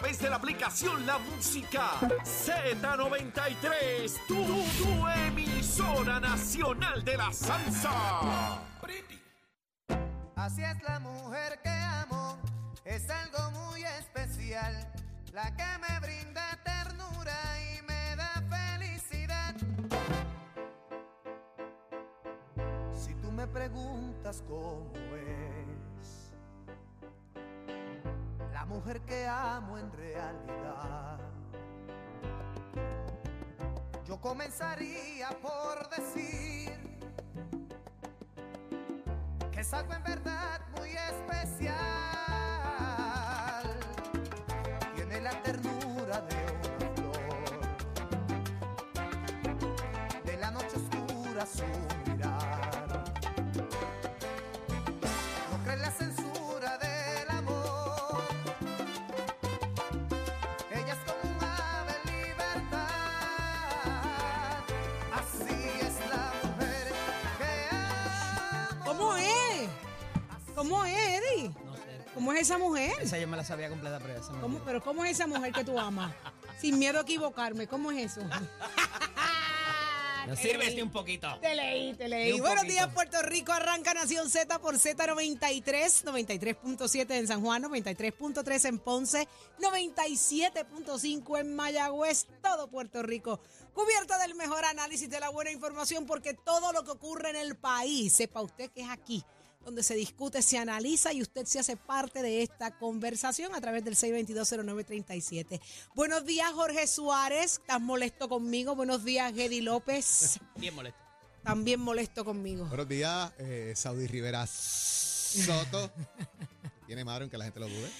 través de la aplicación La Música Z93, tu, tu emisora nacional de la salsa. Así es la mujer que amo, es algo muy especial, la que me brinda ternura y me da felicidad. Si tú me preguntas cómo es, mujer que amo en realidad, yo comenzaría por decir que es algo en verdad muy especial. Tiene la ternura de una flor, de la noche oscura su ¿Cómo es, Eddie? No sé. ¿Cómo es esa mujer? Esa yo me la sabía completa, pero esa ¿Cómo- pero ¿cómo es esa mujer que tú amas? Sin miedo a equivocarme, ¿cómo es eso? No sírvete un poquito. Te leí, te Y leí. un Buenos poquito. días, Puerto Rico. Arranca Nación Z por Z93, 93.7 en San Juan, 93.3 en Ponce, 97.5 en Mayagüez, todo Puerto Rico. Cubierta del mejor análisis de la buena información, porque todo lo que ocurre en el país, sepa usted que es aquí donde se discute, se analiza y usted se hace parte de esta conversación a través del 6220937. Buenos días, Jorge Suárez. ¿Estás molesto conmigo? Buenos días, Gedi López. Bien molesto. También molesto conmigo. Buenos días, eh, Saudi Rivera Soto. Tiene madre aunque la gente lo dude.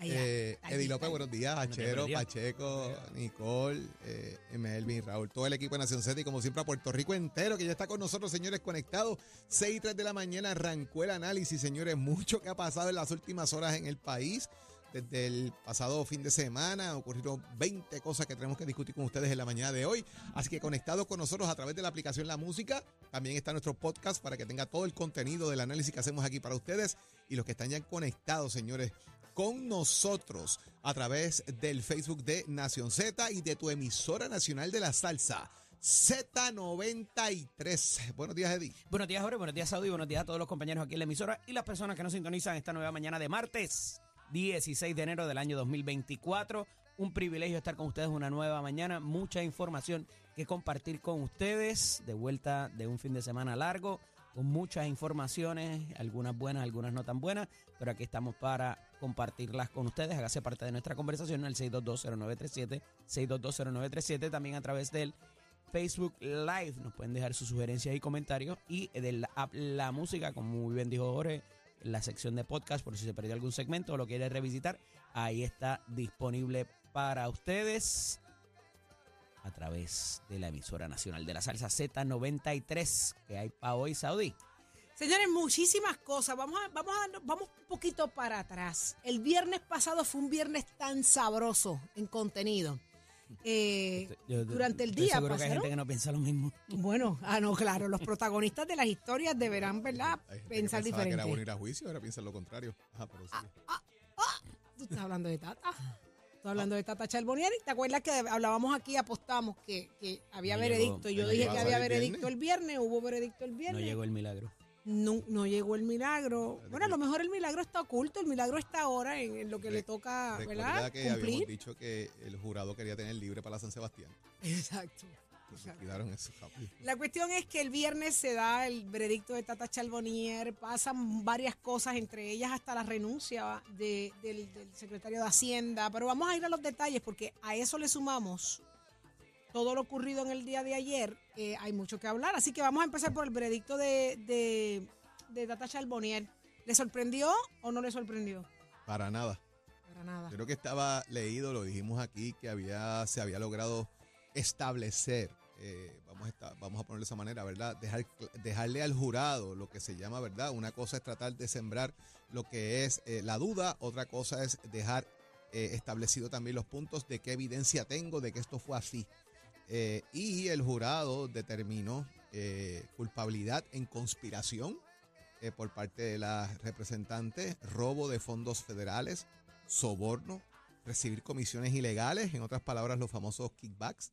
Eh, Eddie López, buenos días. Buenos días, Achero, buenos días. Pacheco, Nicole, eh, Melvin, Raúl, todo el equipo de Nación Z y como siempre a Puerto Rico entero que ya está con nosotros, señores, conectados. 6 y 3 de la mañana arrancó el análisis, señores. Mucho que ha pasado en las últimas horas en el país. Desde el pasado fin de semana ocurrieron 20 cosas que tenemos que discutir con ustedes en la mañana de hoy. Así que conectados con nosotros a través de la aplicación La Música. También está nuestro podcast para que tenga todo el contenido del análisis que hacemos aquí para ustedes. Y los que están ya conectados, señores, con nosotros a través del Facebook de Nación Z y de tu emisora nacional de la salsa. Z93. Buenos días, Eddie. Buenos días, Jorge. Buenos días, Saudi. Buenos días a todos los compañeros aquí en la emisora y las personas que nos sintonizan esta nueva mañana de martes, 16 de enero del año 2024. Un privilegio estar con ustedes una nueva mañana. Mucha información que compartir con ustedes. De vuelta de un fin de semana largo, con muchas informaciones, algunas buenas, algunas no tan buenas. Pero aquí estamos para compartirlas con ustedes. Hágase parte de nuestra conversación al 6220937, 6220937, también a través del Facebook Live. Nos pueden dejar sus sugerencias y comentarios. Y de la app La Música, como muy bien dijo Jorge, la sección de podcast, por si se perdió algún segmento o lo quiere revisitar, ahí está disponible para ustedes a través de la emisora nacional de la salsa Z93 que hay para hoy, Saudi. Señores, muchísimas cosas. Vamos a, vamos a vamos un poquito para atrás. El viernes pasado fue un viernes tan sabroso en contenido. Eh, Yo- durante el día seguro que hay pasaron. gente que no piensa lo mismo. Bueno, ah, no, claro, los protagonistas de las historias deberán, ¿verdad? Hay gente que Pensar pensaba que era diferente. bueno ir a juicio, ahora piensan lo contrario. Ajá, pero sí. Tú estás hablando de Tata. Estás hablando de Tata Charbonieri. ¿Te acuerdas que hablábamos aquí, apostamos que, que había No veredicto? llegó, Yo no dije que ¿Va a había veredicto viernes? el viernes, hubo veredicto el No viernes. llegó el milagro. No, no llegó el milagro. Bueno, a lo mejor el milagro está oculto, el milagro está ahora en, en lo que le toca, ¿verdad? que habíamos Cumplir. dicho que el jurado quería tener libre para San Sebastián. Exacto. Cuidaron eso. La cuestión es que el viernes se da el veredicto de Tata Charbonnier, pasan varias cosas, entre ellas hasta la renuncia de- del, del secretario de Hacienda, pero vamos a ir a los detalles porque a eso le sumamos todo lo ocurrido en el día de ayer, eh, hay mucho que hablar, así que vamos a empezar por el veredicto de, de, de Tata Charbonnier. ¿Le sorprendió o no le sorprendió? Para nada. Para nada. Creo que estaba leído, lo dijimos aquí, que había, se había logrado establecer, eh, vamos, a esta- vamos a ponerlo de esa manera, ¿verdad? Dejar, dejarle al jurado lo que se llama, ¿verdad? Una cosa es tratar de sembrar lo que es eh, la duda, otra cosa es dejar eh, establecido también los puntos de qué evidencia tengo de que esto fue así. Eh, y el jurado determinó eh, culpabilidad en conspiración eh, por parte de la representante, robo de fondos federales, soborno, recibir comisiones ilegales, en otras palabras, los famosos kickbacks,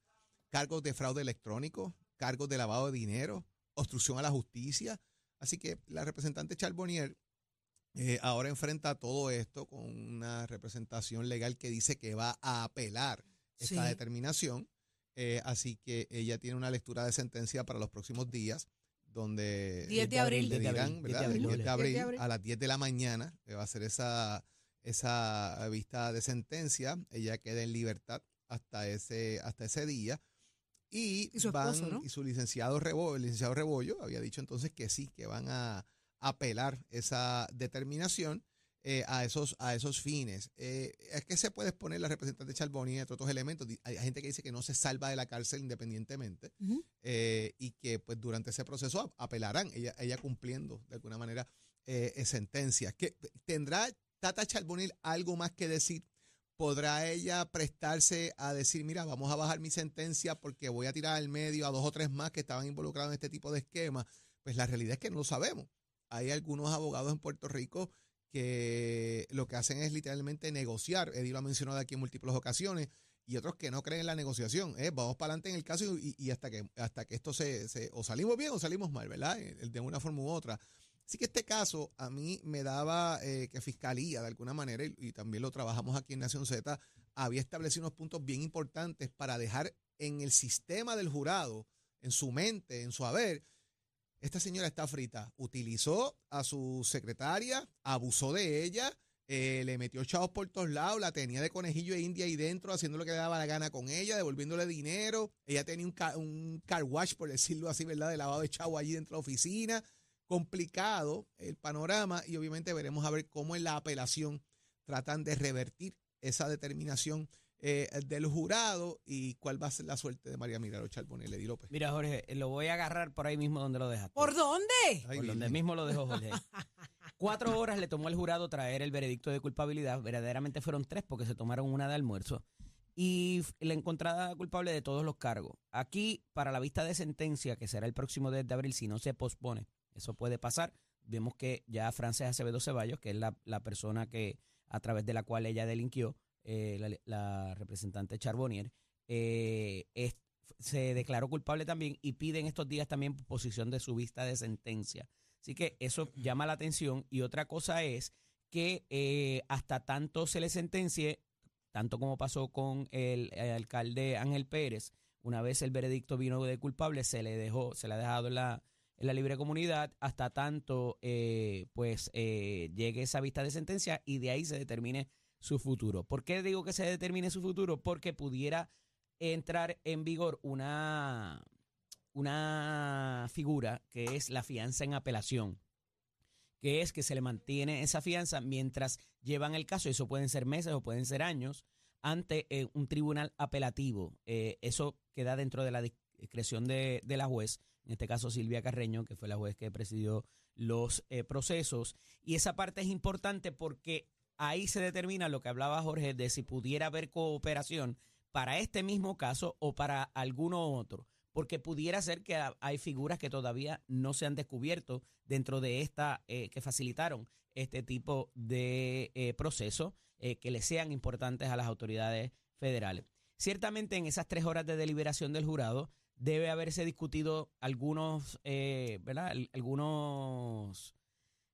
cargos de fraude electrónico, cargos de lavado de dinero, obstrucción a la justicia. Así que la representante Charbonnier ahora enfrenta todo esto con una representación legal que dice que va a apelar esta Sí. determinación. Eh, así que ella tiene una lectura de sentencia para los próximos días, donde 10 de abril. le 10 de dirán, abril, 10 de abril, 10 de 10 de abril, a las 10 de la mañana, que va a ser esa, esa vista de sentencia. Ella queda en libertad hasta ese, hasta ese día. Y, Y su van, esposo, ¿no? y su licenciado Rebollo, el licenciado Rebollo había dicho entonces que sí, que van a apelar esa determinación eh, a, esos, a esos fines. Eh, es que se puede exponer la representante Charboni entre otros elementos. Hay gente que dice que no se salva de la cárcel independientemente eh, y que pues durante ese proceso ap- apelarán, ella, ella cumpliendo de alguna manera eh, sentencias. ¿Qué- ¿Tendrá Tata Charbonil algo más que decir? ¿Podrá ella prestarse a decir, mira, vamos a bajar mi sentencia porque voy a tirar al medio a dos o tres más que estaban involucrados en este tipo de esquema? Pues la realidad es que no lo sabemos. Hay algunos abogados en Puerto Rico que lo que hacen es literalmente negociar. Eddie lo ha mencionado aquí en múltiples ocasiones y otros que no creen en la negociación. ¿eh? Vamos para adelante en el caso y, hasta que hasta que esto se, se- o salimos bien o salimos mal, ¿verdad? Eh, De una forma u otra. Así que este caso a mí me daba eh, que Fiscalía, de alguna manera, y, y también lo trabajamos aquí en Nación Z, había establecido unos puntos bien importantes para dejar en el sistema del jurado, en su mente, en su haber, esta señora está frita. Utilizó a su secretaria, abusó de ella, eh, le metió chavos por todos lados, la tenía de conejillo de India ahí dentro, haciendo lo que le daba la gana con ella, devolviéndole dinero. Ella tenía un, ca- un car wash, por decirlo así, ¿verdad? De lavado de chavo allí dentro de la oficina. Complicado el panorama y obviamente veremos a ver cómo en la apelación tratan de revertir esa determinación eh, del jurado y cuál va a ser la suerte de María Milagro Charbonnier, Lady López. Mira, Jorge, lo voy a agarrar por ahí mismo donde lo dejaste. ¿Por dónde? Ay, por donde mismo lo dejó Jorge. Cuatro horas le tomó al jurado traer el veredicto de culpabilidad. Verdaderamente fueron tres porque se tomaron una de almuerzo. Y la encontrada culpable de todos los cargos. Aquí, para la vista de sentencia, que será el próximo 10 de abril, si no se pospone, eso puede pasar. Vemos que ya Frances Acevedo Ceballos, que es la, la persona que a través de la cual ella delinquió, eh, la, representante Charbonnier, eh, se declaró culpable también y pide en estos días también posición de su vista de sentencia. Así que eso llama la atención. Y otra cosa es que eh, hasta tanto se le sentencie, tanto como pasó con el, alcalde Ángel Pérez, una vez el veredicto vino de culpable, se le dejó, se le ha dejado en la, la libre comunidad, hasta tanto eh, pues llegue esa vista de sentencia y de ahí se determine su futuro. ¿Por qué digo que se determine su futuro? Porque pudiera entrar en vigor una, una figura que es la fianza en apelación, que es que se le mantiene esa fianza mientras llevan el caso, eso pueden ser meses o pueden ser años, ante eh, un tribunal apelativo. Eh, eso queda dentro de la discreción de, de la juez, en este caso Silvia Carreño, que fue la juez que presidió los eh, procesos. Y esa parte es importante porque ahí se determina lo que hablaba Jorge de si pudiera haber cooperación para este mismo caso o para alguno otro, porque pudiera ser que ha- hay figuras que todavía no se han descubierto dentro de esta, eh, que facilitaron este tipo de eh, proceso eh, que le sean importantes a las autoridades federales. Ciertamente en esas tres horas de deliberación del jurado debe haberse discutido algunos, ¿verdad? Al- algunos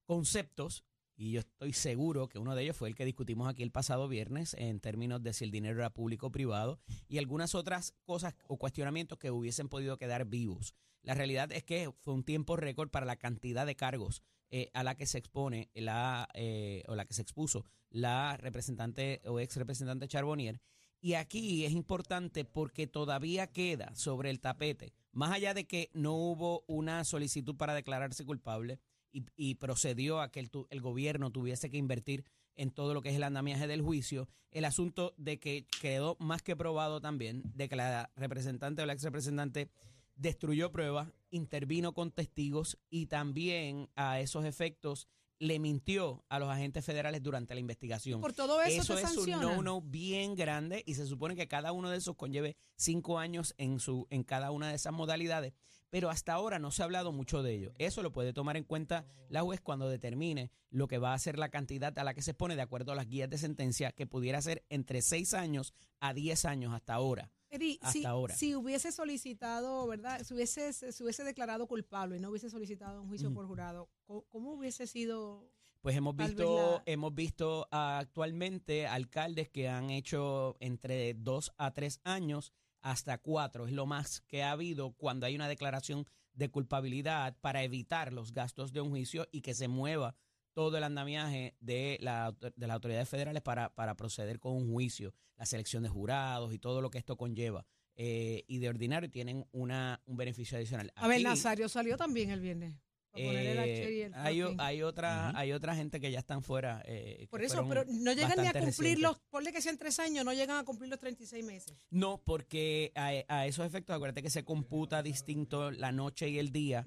conceptos y yo estoy seguro que uno de ellos fue el que discutimos aquí el pasado viernes en términos de si el dinero era público o privado y algunas otras cosas o cuestionamientos que hubiesen podido quedar vivos. La realidad es que fue un tiempo récord para la cantidad de cargos eh, a la que se expone la eh, o la que se expuso la representante o ex representante Charbonnier. Y aquí es importante porque todavía queda sobre el tapete, más allá de que no hubo una solicitud para declararse culpable, y, y procedió a que el, gobierno tuviese que invertir en todo lo que es el andamiaje del juicio, el asunto de que quedó más que probado también de que la representante o la ex representante destruyó pruebas, intervino con testigos y también a esos efectos le mintió a los agentes federales durante la investigación. Por todo eso, Eso te es un no-no bien grande y se supone que cada uno de esos conlleve cinco años en, su, en cada una de esas modalidades, pero hasta ahora no se ha hablado mucho de ello. Eso lo puede tomar en cuenta la juez cuando determine lo que va a ser la cantidad a la que se pone de acuerdo a las guías de sentencia, que pudiera ser entre seis años a diez años hasta ahora. Hasta si, ahora. si hubiese solicitado, ¿verdad? Si hubiese, se hubiese declarado culpable y no hubiese solicitado un juicio por jurado, ¿cómo, cómo hubiese sido? Pues hemos visto, hemos visto actualmente alcaldes que han hecho entre dos a tres años hasta cuatro. Es lo más que ha habido cuando hay una declaración de culpabilidad para evitar los gastos de un juicio y que se mueva todo el andamiaje de, la, de las autoridades federales para, para proceder con un juicio, la selección de jurados y todo lo que esto conlleva. Eh, y de ordinario tienen una, un beneficio adicional. A ver, Nazario salió también el viernes. Eh, hay, o- hay otra Ujú. hay otra gente que ya están fuera. eh, Por eso, pero no llegan ni a cumplir recientes. los, ponle que sean tres años, no llegan a cumplir los 36 meses. No, porque a, a esos efectos, acuérdate que se computa distinto la noche y el día.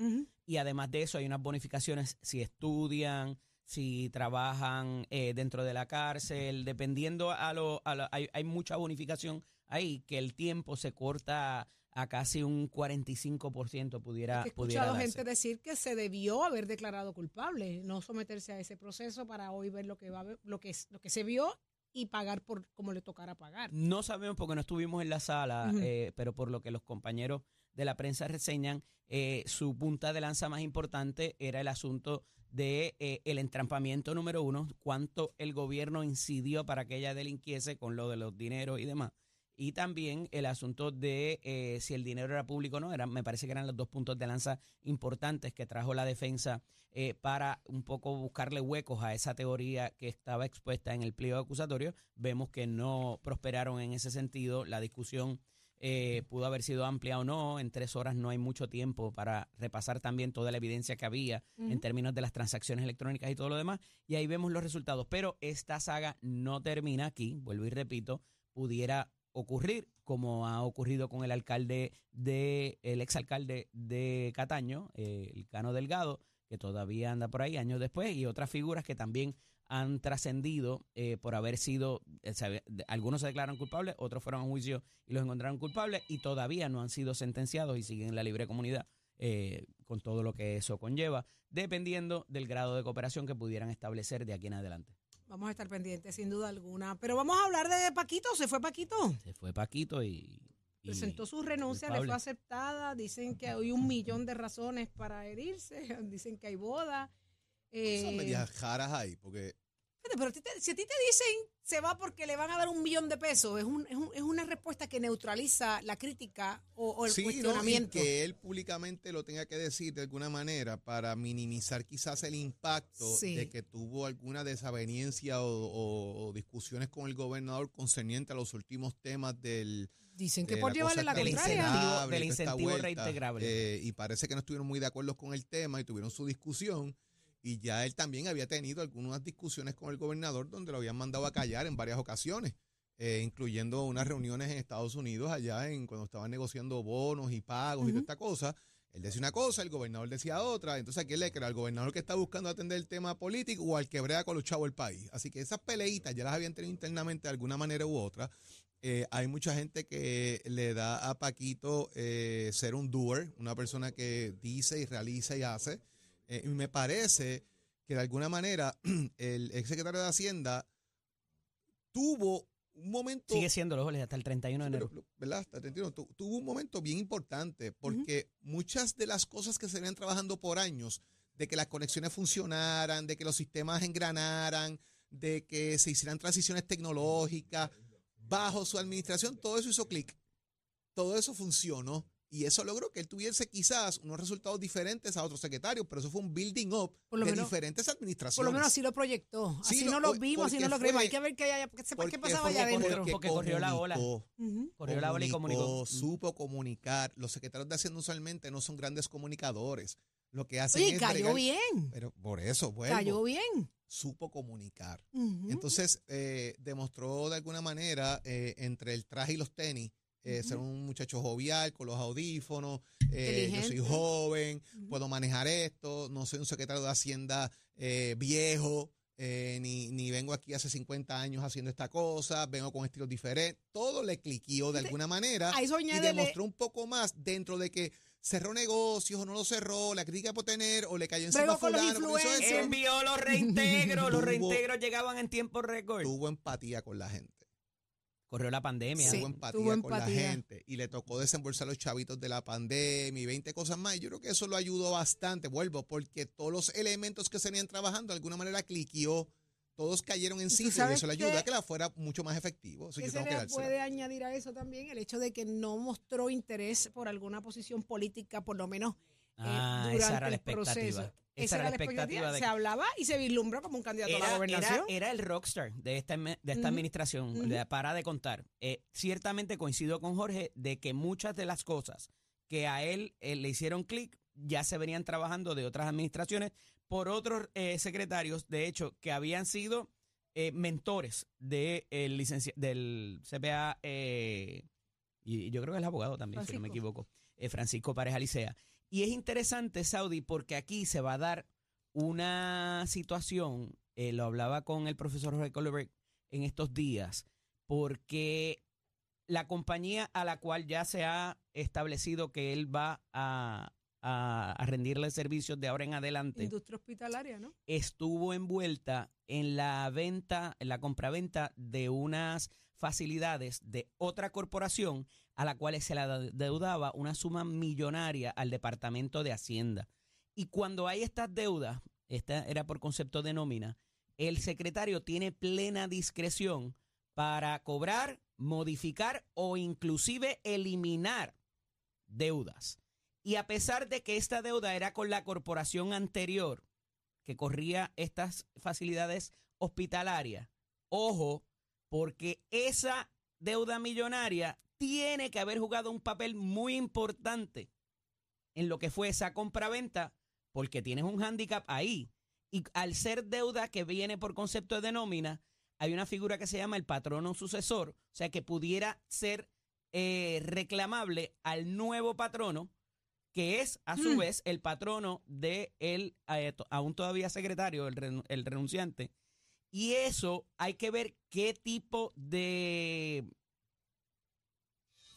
Y además de eso, hay unas bonificaciones si estudian, si trabajan eh, dentro de la cárcel, dependiendo a lo. A lo- hay, hay mucha bonificación ahí que el tiempo se corta a casi un 45% pudiera, He pudiera escuchado darse. gente decir que se debió haber declarado culpable, no someterse a ese proceso para hoy ver lo que va a ver- lo que es, lo que se vio y pagar por como le tocara pagar. No sabemos porque no estuvimos en la sala, eh, pero por lo que los compañeros de la prensa reseñan, eh, su punta de lanza más importante era el asunto de eh, el entrampamiento número uno, cuánto el gobierno incidió para que ella delinquiese con lo de los dineros y demás. Y también el asunto de eh, si el dinero era público o no, eran, me parece que eran los dos puntos de lanza importantes que trajo la defensa eh, para un poco buscarle huecos a esa teoría que estaba expuesta en el pliego acusatorio. Vemos que no prosperaron en ese sentido. La discusión eh, pudo haber sido amplia o no. En tres horas no hay mucho tiempo para repasar también toda la evidencia que había en términos de las transacciones electrónicas y todo lo demás. Y ahí vemos los resultados. Pero esta saga no termina aquí. Vuelvo y repito, pudiera ocurrir como ha ocurrido con el alcalde de el exalcalde de Cataño, eh, el Cano Delgado, que todavía anda por ahí años después y otras figuras que también han trascendido eh, por haber sido, eh, algunos se declaran culpables, otros fueron a juicio y los encontraron culpables y todavía no han sido sentenciados y siguen en la libre comunidad eh, con todo lo que eso conlleva, dependiendo del grado de cooperación que pudieran establecer de aquí en adelante. Vamos a estar pendientes sin duda alguna, pero vamos a hablar de Paquito, se fue Paquito. Se fue Paquito y... y- Presentó su renuncia, le fue aceptada. Dicen que hay un millón de razones para herirse. Dicen que hay boda. Son Eh, medias jaras ahí, porque Pero te- si a ti te dicen se va porque le van a dar un millón de pesos, es, un- es, un- es una respuesta que neutraliza la crítica o, o el sí, ¿no? y cuestionamiento. que él públicamente lo tenga que decir de alguna manera para minimizar quizás el impacto Sí. de que tuvo alguna desaveniencia o, o- o discusiones con el gobernador concerniente a los últimos temas del Dicen que de por la llevarle la Del contraria. del incentivo vuelta, reintegrable. eh, y parece que no estuvieron muy de acuerdo con el tema y tuvieron su discusión. Y ya él también había tenido algunas discusiones con el gobernador donde lo habían mandado a callar en varias ocasiones, eh, incluyendo unas reuniones en Estados Unidos allá en cuando estaban negociando bonos y pagos y toda esta cosa. Él decía una cosa, el gobernador decía otra. Entonces, ¿a quién le crea? ¿Al gobernador que está buscando atender el tema político o al que brea con los chavos del país? Así que esas peleitas ya las habían tenido internamente de alguna manera u otra. Eh, hay mucha gente que le da a Paquito eh, ser un doer, una persona que dice y realiza y hace. Eh, y me parece que de alguna manera el ex secretario de Hacienda tuvo un momento. Sigue siendo los hasta el 31 de enero. pero, ¿verdad? Hasta el 31. Tu- tuvo un momento bien importante porque muchas de las cosas que se venían trabajando por años, de que las conexiones funcionaran, de que los sistemas engranaran, de que se hicieran transiciones tecnológicas, bajo su administración, todo eso hizo clic. Todo eso funcionó. Y eso logró que él tuviese quizás unos resultados diferentes a otros secretarios, pero eso fue un building up Por lo de menos- diferentes administraciones. Por lo menos así lo proyectó. Sí, Así lo- no lo vimos, así no lo creímos. Hay que ver qué, haya, que sepa qué Porque pasaba allá adentro. porque corrió la ola. comunicó, Ujú. Corrió la ola y comunicó. Supo comunicar. Los secretarios de Hacienda usualmente no son grandes comunicadores. Lo que hacen Oye, es cayó bregar- bien. Pero por eso, vuelvo, Cayó bien. supo comunicar. Ujú. Entonces, eh, demostró de alguna manera, eh, entre el traje y los tenis, eh, ser un muchacho jovial, con los audífonos, eh, yo soy joven, puedo manejar esto, no soy un secretario de Hacienda eh, viejo, eh, ni, ni vengo aquí hace 50 años haciendo esta cosa, vengo con estilos diferentes. Todo le cliqueó de alguna manera y demostró un poco más dentro de que cerró negocios o no lo cerró, la crítica por tener o le cayó encima a fulano. Envió los reintegros, los reintegros llegaban en tiempo récord. Tuvo empatía con la gente. Corrió la pandemia. Sí, tuvo empatía tuvo con la gente y le tocó desembolsar los chavitos de la pandemia y 20 cosas más. Yo creo que eso lo ayudó bastante, vuelvo, porque todos los elementos que se venían trabajando de alguna manera cliqueó, todos cayeron en sí y eso le ayudó a que la fuera mucho más efectivo. Eso ¿Qué yo se tengo le puede añadir a eso también? El hecho de que no mostró interés por alguna posición política, por lo menos eh, Ah, durante esa era la el proceso. Esa era la expectativa de Se hablaba y se vislumbró como un candidato a la gobernación. era- era el rockstar de esta, de esta administración, de- para de contar. Eh, ciertamente coincido con Jorge de que muchas de las cosas que a él eh, le hicieron clic ya se venían trabajando de otras administraciones por otros eh, secretarios, de hecho, que habían sido mentores de del CPA, y yo creo que es el abogado también, si no me equivoco, Francisco Pareja Licea. Y es interesante, Saudi, porque aquí se va a dar una situación, eh, lo hablaba con el profesor Jorge Colbert en estos días, porque la compañía a la cual ya se ha establecido que él va a, a- a rendirle servicios de ahora en adelante, Industria hospitalaria, ¿no? estuvo envuelta en la venta, en la compraventa de unas facilidades de otra corporación a la cual se le deudaba una suma millonaria al Departamento de Hacienda. Y cuando hay estas deudas, esta era por concepto de nómina, el secretario tiene plena discreción para cobrar, modificar o inclusive eliminar deudas. Y a pesar de que esta deuda era con la corporación anterior, que corría estas facilidades hospitalarias. Ojo, porque esa deuda millonaria tiene que haber jugado un papel muy importante en lo que fue esa compraventa, porque tienes un hándicap ahí. Y al ser deuda que viene por concepto de nómina, hay una figura que se llama el patrono sucesor, o sea que pudiera ser eh, reclamable al nuevo patrono, que es a su Mm. vez el patrono de el eh, aún todavía secretario, el, el renunciante. Y eso hay que ver qué tipo de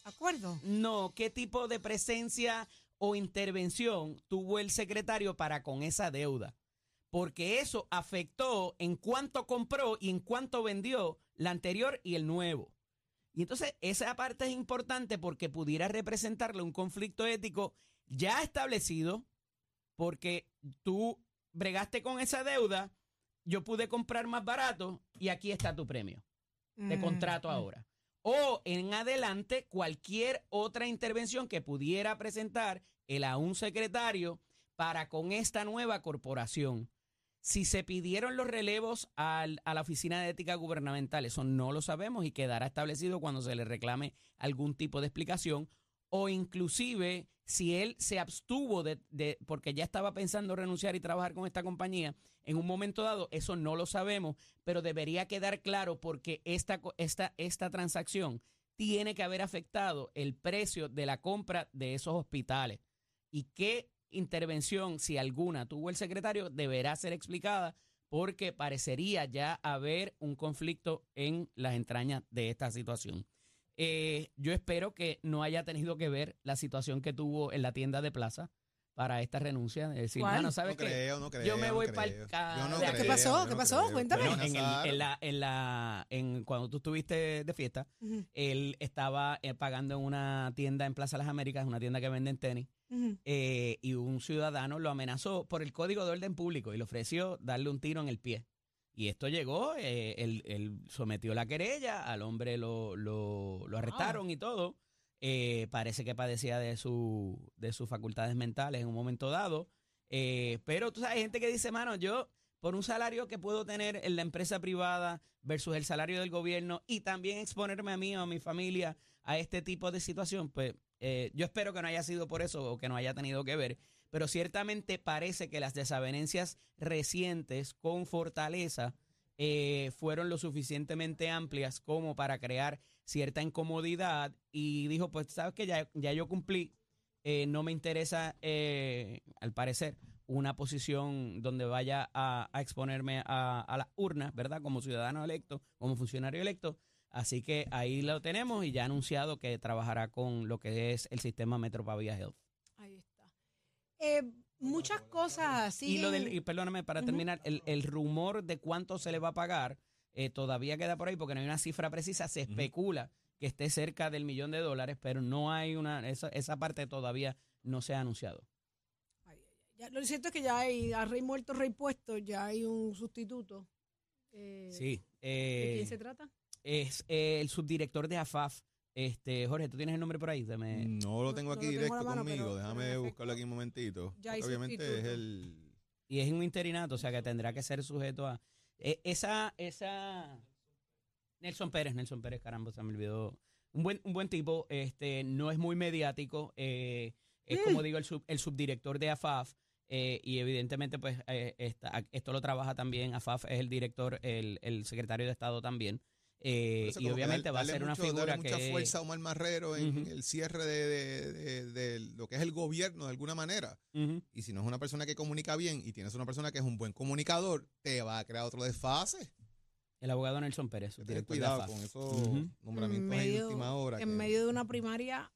¿Acuerdo? no, qué tipo de presencia o intervención tuvo el secretario para con esa deuda. Porque eso afectó en cuánto compró y en cuánto vendió la anterior y el nuevo. Y entonces esa parte es importante porque pudiera representarle un conflicto ético ya establecido porque tú bregaste con esa deuda, yo pude comprar más barato y aquí está tu premio de Mm, contrato mm. ahora. O en adelante cualquier otra intervención que pudiera presentar el aún secretario para con esta nueva corporación. Si se pidieron los relevos al- a la Oficina de Ética Gubernamental, eso no lo sabemos y quedará establecido cuando se le reclame algún tipo de explicación. O inclusive si él se abstuvo de, de- porque ya estaba pensando renunciar y trabajar con esta compañía en un momento dado, eso no lo sabemos, pero debería quedar claro porque esta, esta, esta transacción tiene que haber afectado el precio de la compra de esos hospitales. Y qué intervención, si alguna, tuvo el secretario, deberá ser explicada porque parecería ya haber un conflicto en las entrañas de esta situación. Eh, yo espero que no haya tenido que ver la situación que tuvo en la tienda de plaza para esta renuncia. Es decir, ¿Cuál? mano, ¿sabes no qué? creo, no creo. Yo me no voy pa'l Yo no creo, ¿Qué pasó? ¿Qué no pasó? creo. Cuéntame. Bueno, en, el- la, en la, en, cuando tú estuviste de fiesta, él estaba eh, pagando en una tienda en Plaza Las Américas, una tienda que venden tenis, eh, y un ciudadano lo amenazó por el código de orden público y le ofreció darle un tiro en el pie. Y esto llegó, eh, él, él sometió la querella, al hombre lo, lo, lo arrestaron y todo. Eh, parece que padecía de, su, de sus facultades mentales en un momento dado. Eh, pero tú sabes, hay gente que dice, mano, yo por un salario que puedo tener en la empresa privada versus el salario del gobierno y también exponerme a mí o a mi familia a este tipo de situación, pues eh, yo espero que no haya sido por eso o que no haya tenido que ver, pero ciertamente parece que las desavenencias recientes con Fortaleza eh, fueron lo suficientemente amplias como para crear cierta incomodidad y dijo, pues sabes que ya, ya yo cumplí, eh, no me interesa, eh, al parecer, una posición donde vaya a, exponerme a, las urnas, ¿verdad? Como ciudadano electo, como funcionario electo. Así que ahí lo tenemos y ya ha anunciado que trabajará con lo que es el sistema Metro Pavia Health. Eh, muchas cosas así. Y lo del, y perdóname, para terminar, el, el rumor de cuánto se le va a pagar eh, todavía queda por ahí porque no hay una cifra precisa. Se especula que esté cerca del millón de dólares, pero no hay una, esa, esa parte todavía no se ha anunciado. Ya, lo cierto es que ya hay a rey muerto, rey puesto, ya hay un sustituto. Eh, Sí. ¿De quién se trata? es eh, el subdirector de AFAF. Este, Jorge, ¿tú tienes el nombre por ahí? Dame- No lo tengo no aquí lo tengo a directo mano, conmigo. pero- Déjame pero en buscarlo aquí un momentito. ya hay Obviamente es sustituto. el. Y es un interinato, o sea que tendrá que ser sujeto a. eh, esa, esa. Nelson Pérez, Nelson Pérez, caramba, se me olvidó. Un buen, un buen tipo, este, no es muy mediático, eh, es como digo, el, sub- el subdirector de AFAF. eh, y evidentemente, pues, eh, esta- esto lo trabaja también. AFAF es el director, el, el secretario de Estado también. Eh, y que obviamente va a ser una mucho- figura darle mucha que. fuerza a Omar Marrero en el cierre de, de- de- de lo que es el gobierno de alguna manera. Y si no es una persona que comunica bien y tienes una persona que es un buen comunicador, te va a crear otro desfase. El abogado Nelson Pérez, de cuidado con esos Ujú. nombramientos En ahí de medio- última hora. En que medio de una primaria.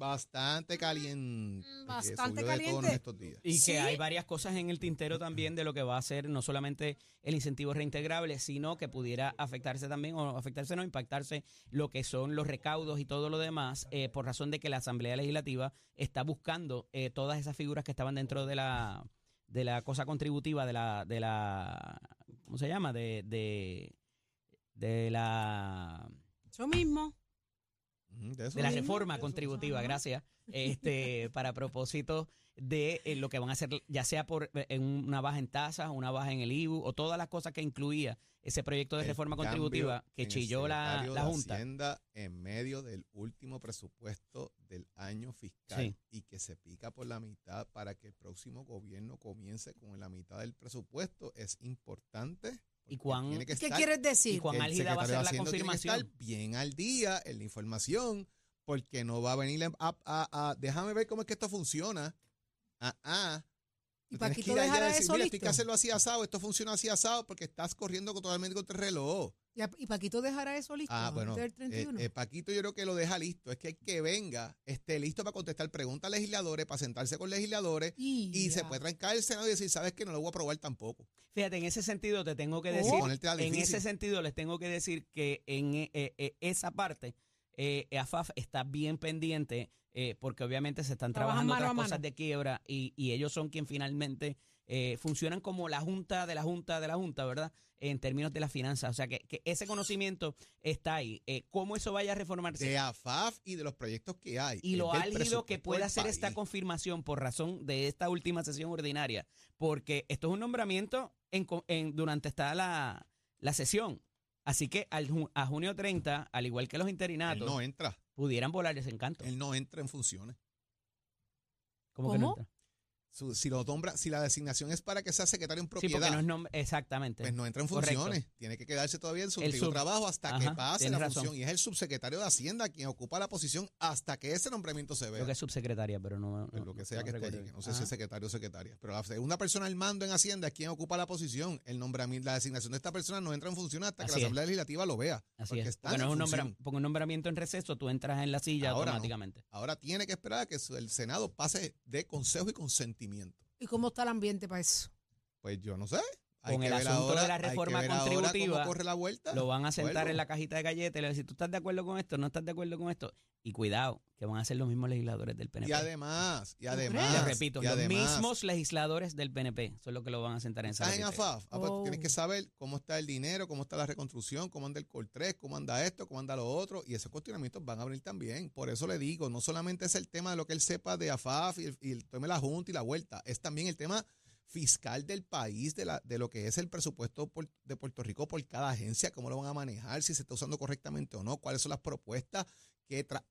Bastante caliente. que Bastante en caliente. estos días. Y Sí. que hay varias cosas en el tintero también de lo que va a ser no solamente el incentivo reintegrable, sino que pudiera afectarse también, o afectarse no, impactarse lo que son los recaudos y todo lo demás, eh, por razón de que la Asamblea Legislativa está buscando eh, todas esas figuras que estaban dentro de la de la cosa contributiva, de la, de la ¿cómo se llama? De, de, de la Eso mismo. Ujú, de eso de la reforma contributiva, gracias, este, para propósito de eh, lo que van a hacer, ya sea por eh, en una baja en tasas, una baja en el IBU o todas las cosas que incluía ese proyecto de El reforma contributiva que chilló la, la de Junta. Hacienda en medio del último presupuesto del año fiscal Sí. y que se pica por la mitad para que el próximo gobierno comience con la mitad del presupuesto es importante. ¿Y cuán- tiene que ¿Qué estar- quieres decir? y cuán el álgida va a ser la Hacienda tiene que confirmación? estar bien al día en la información porque no va a venir a, a- a- déjame ver cómo es que esto funciona. Ah, ah. ¿Y tienes que decir, eso mira, esto hay que listo? hacerlo así asado, esto funciona así asado porque estás corriendo con- totalmente contra el reloj. ¿Y a- ¿Y Paquito dejará eso listo? Ah, bueno, del eh, 31? eh, Paquito yo creo que lo deja listo. Es que hay que venga, esté listo para contestar preguntas a legisladores, para sentarse con legisladores y se puede trancar el Senado y decir, ¿sabes que No lo voy a aprobar tampoco. Fíjate, en ese sentido te tengo que Oh. decir, Ponértela en ese sentido les tengo que decir que en eh, eh, esa parte eh, AFAF está bien pendiente eh, porque obviamente se están Trabajan trabajando otras cosas de quiebra y, y ellos son quien finalmente eh, funcionan como la junta de la junta de la junta, ¿verdad? En términos de las finanzas. O sea que, que ese conocimiento está ahí. Eh, ¿Cómo eso vaya a reformarse? De AFAF y de los proyectos que hay. Y lo álgido que del hacer esta confirmación por razón de esta última sesión ordinaria, porque esto es un nombramiento en, en- durante esta la, la sesión. Así que al a junio 30, al igual que los Él interinatos, no entra. Pudieran volar ese encanto. Él no entra en funciones. ¿Cómo, que no entra? Si lo nombra, si la designación es para que sea secretario en Sí, propiedad, no es nombre. Exactamente. pues no entra en Correcto. funciones. Tiene que quedarse todavía en su sub- trabajo hasta que pase la razón. función. Y es el subsecretario de Hacienda quien ocupa la posición hasta que ese nombramiento se vea. Creo que es subsecretaria, pero no. Pues no- lo que no- sea no que esté allí, que no sé si es secretario o secretaria. Pero la segunda persona al mando en Hacienda es quien ocupa la posición. El nombramiento, la designación de esta persona no entra en función hasta que la es. Asamblea Legislativa lo vea. Así porque es. está Porque, no es en un nombra- porque un nombramiento en receso, tú entras en la silla Ahora no. automáticamente. Ahora tiene que esperar a que el Senado pase de consejo y consentimiento. ¿Y cómo está el ambiente para eso? Pues yo no sé. Con el asunto ahora- de la reforma contributiva, cómo corre la vuelta. Lo van a sentar Vuelvo. en la cajita de galletas y le van a decir, ¿tú estás de acuerdo con esto? ¿No estás de acuerdo con esto? Y cuidado, que van a ser los mismos legisladores del PNP. Y además, y además. Les repito, y los además, mismos legisladores del PNP son los que lo van a sentar en esa en. AFAF. Ah, pues Oh. Tienes que saber cómo está el dinero, cómo está la reconstrucción, cómo anda el Coltrés, cómo anda esto, cómo anda lo otro. Y esos cuestionamientos van a venir también. Por eso le digo, no solamente es el tema de lo que él sepa de AFAF y el, y el tome la junta y la vuelta, es también el tema fiscal del país, de, la, de lo que es el presupuesto por- de Puerto Rico por cada agencia, cómo lo van a manejar, si se está usando correctamente o no, cuáles son las propuestas que tra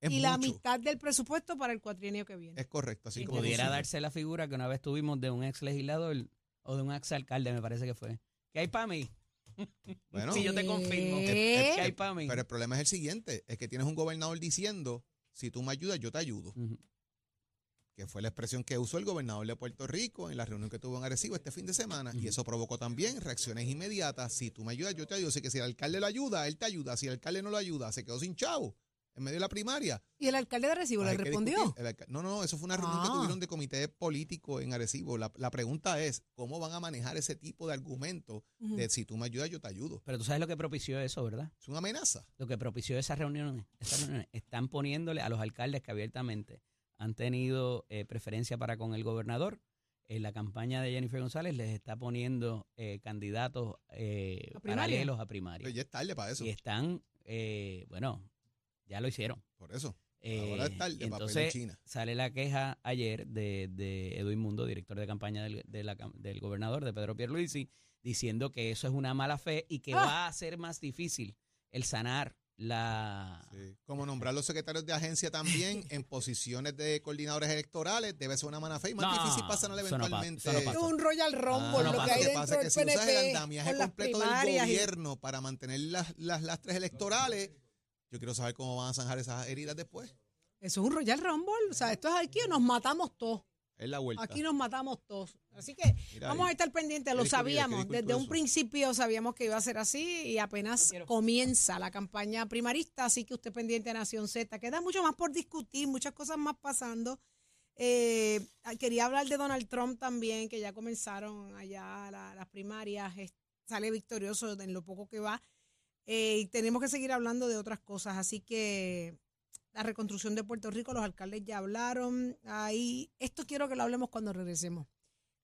es y la mitad del presupuesto para el cuatrienio que viene. Es correcto. Así Y como Pudiera darse la figura que una vez tuvimos de un ex legislador o de un ex alcalde, me parece que fue. ¿Qué hay para mí? Bueno, Si yo te confirmo ¿Qué? que hay para mí. pero el problema es el siguiente, es que tienes un gobernador diciendo, si tú me ayudas, yo te ayudo. Que fue la expresión que usó el gobernador de Puerto Rico en la reunión que tuvo en Arecibo este fin de semana. Y eso provocó también reacciones inmediatas. Si tú me ayudas, yo te ayudo. Así que si el alcalde lo ayuda, él te ayuda. Si el alcalde no lo ayuda, se quedó sin chavo en medio de la primaria. Y el alcalde de Recibo le respondió. no, no, eso fue una reunión que Ah. tuvieron de comité político en Arecibo. La, la pregunta es, ¿cómo van a manejar ese tipo de argumento de si tú me ayudas, yo te ayudo? Pero tú sabes lo que propició eso, ¿verdad? Es una amenaza. Lo que propició esas reuniones, esas reuniones están poniéndole a los alcaldes que abiertamente han tenido eh, preferencia para con el gobernador. En la campaña de Jennifer González les está poniendo eh, candidatos eh, ¿A paralelos a Pero primaria. ya es tarde para eso. Y están, eh, bueno, ya lo hicieron. Por eso. Eh, Ahora es tarde entonces pelear China. sale la queja ayer de, de Edwin Mundo, director de campaña del, de la cam- del gobernador, de Pedro Pierluisi, diciendo que eso es una mala fe y que Ah. va a ser más difícil el sanar la... Sí. Como nombrar los secretarios de agencia también en posiciones de coordinadores electorales debe ser una mala fe y más No, difícil pasan eso no eventualmente. eso no pasa. un Royal Rumble, Ah, no lo que hay Lo que dentro pasa es que si usas el PNP andamiaje completo del y- gobierno para mantener las, las lastres electorales, yo quiero saber cómo van a zanjar esas heridas después. Eso es un Royal Rumble. O sea, esto es aquí o nos matamos todos. Es la vuelta. Aquí nos matamos todos. Así que Mira vamos ahí. a estar pendientes. Lo sabíamos. Desde un principio sabíamos que iba a ser así y apenas comienza la campaña primarista. Así que usted pendiente a Nación Z. Queda mucho más por discutir, muchas cosas más pasando. Eh, quería hablar de Donald Trump también, que ya comenzaron allá la- las primarias. Es- sale victorioso en lo poco que va. Eh, y tenemos que seguir hablando de otras cosas. Así que la reconstrucción de Puerto Rico, los alcaldes ya hablaron. Ahí, esto quiero que lo hablemos cuando regresemos.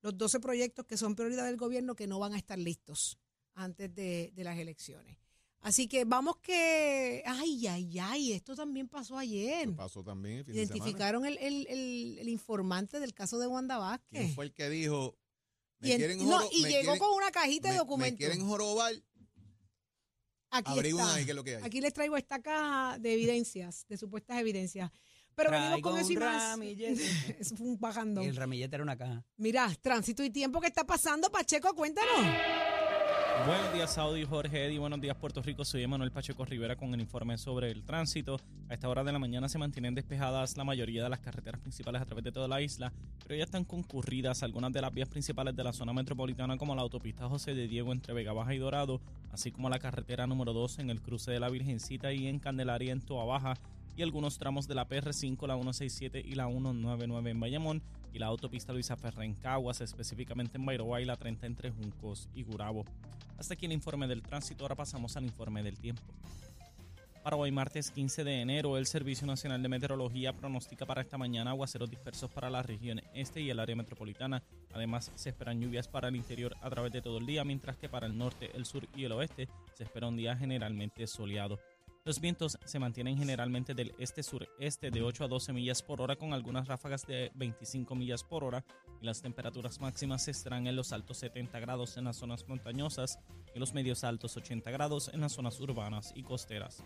Los 12 proyectos que son prioridad del gobierno que no van a estar listos antes de, de las elecciones. Así que vamos que, ay, ay, ay, esto también pasó ayer. Pasó también el fin de. Identificaron el, el- el- el informante del caso de Wanda Vázquez. ¿Quién fue el que dijo? Me y, no, y me llegó quieren- con una cajita me- de documentos. Me quieren jorobar. Aquí está. ahí qué es lo que hay. Aquí les traigo esta caja de evidencias, de supuestas evidencias. Pero venimos Traigo con eso y un más. ramillete. Eso fue un bajando. El ramillete era una caja. Mira, tránsito y tiempo que está pasando, Pacheco, cuéntanos. Buenos días, Saudi, Jorge Eddy. Buenos días, Puerto Rico. Soy Emanuel Pacheco Rivera con el informe sobre el tránsito. A esta hora de la mañana se mantienen despejadas la mayoría de las carreteras principales a través de toda la isla, pero ya están concurridas algunas de las vías principales de la zona metropolitana, como la autopista José de Diego entre Vega Baja y Dorado, así como la carretera número 2 en el cruce de la Virgencita y en Candelaria en Toa Baja, y algunos tramos de la PR5, la 167 y la 199 en Bayamón, y la autopista Luisa Ferrer en Caguas, específicamente en Bairoa y la 30 entre Juncos y Gurabo. Hasta aquí el informe del tránsito, ahora pasamos al informe del tiempo. Para hoy martes 15 de enero, el Servicio Nacional de Meteorología pronostica para esta mañana aguaceros dispersos para la región este y el área metropolitana. Además, se esperan lluvias para el interior a través de todo el día, mientras que para el norte, el sur y el oeste se espera un día generalmente soleado. Los vientos se mantienen generalmente del este-sureste de 8 a 12 millas por hora con algunas ráfagas de 25 millas por hora y las temperaturas máximas estarán en los altos 70 grados en las zonas montañosas y los medios altos 80 grados en las zonas urbanas y costeras.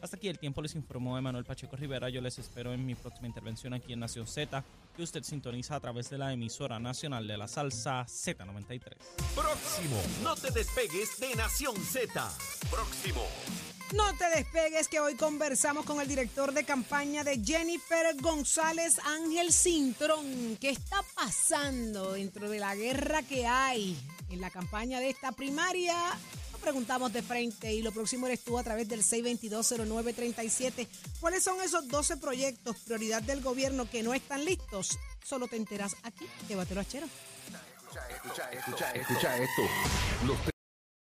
Hasta aquí el tiempo les informó Emanuel Pacheco Rivera. Yo les espero en mi próxima intervención aquí en Nación Z, que usted sintoniza a través de la emisora nacional de la salsa Z93. Próximo. No te despegues de Nación Z. Próximo. No te despegues que hoy conversamos con el director de campaña de Jennifer González Ángel Cintrón. ¿Qué está pasando dentro de la guerra que hay en la campaña de esta primaria? Lo preguntamos de frente y lo próximo eres tú a través del 6220937. ¿Cuáles son esos 12 proyectos prioridad del gobierno que no están listos? Solo te enteras aquí, de Batero Achero. Escucha esto. Los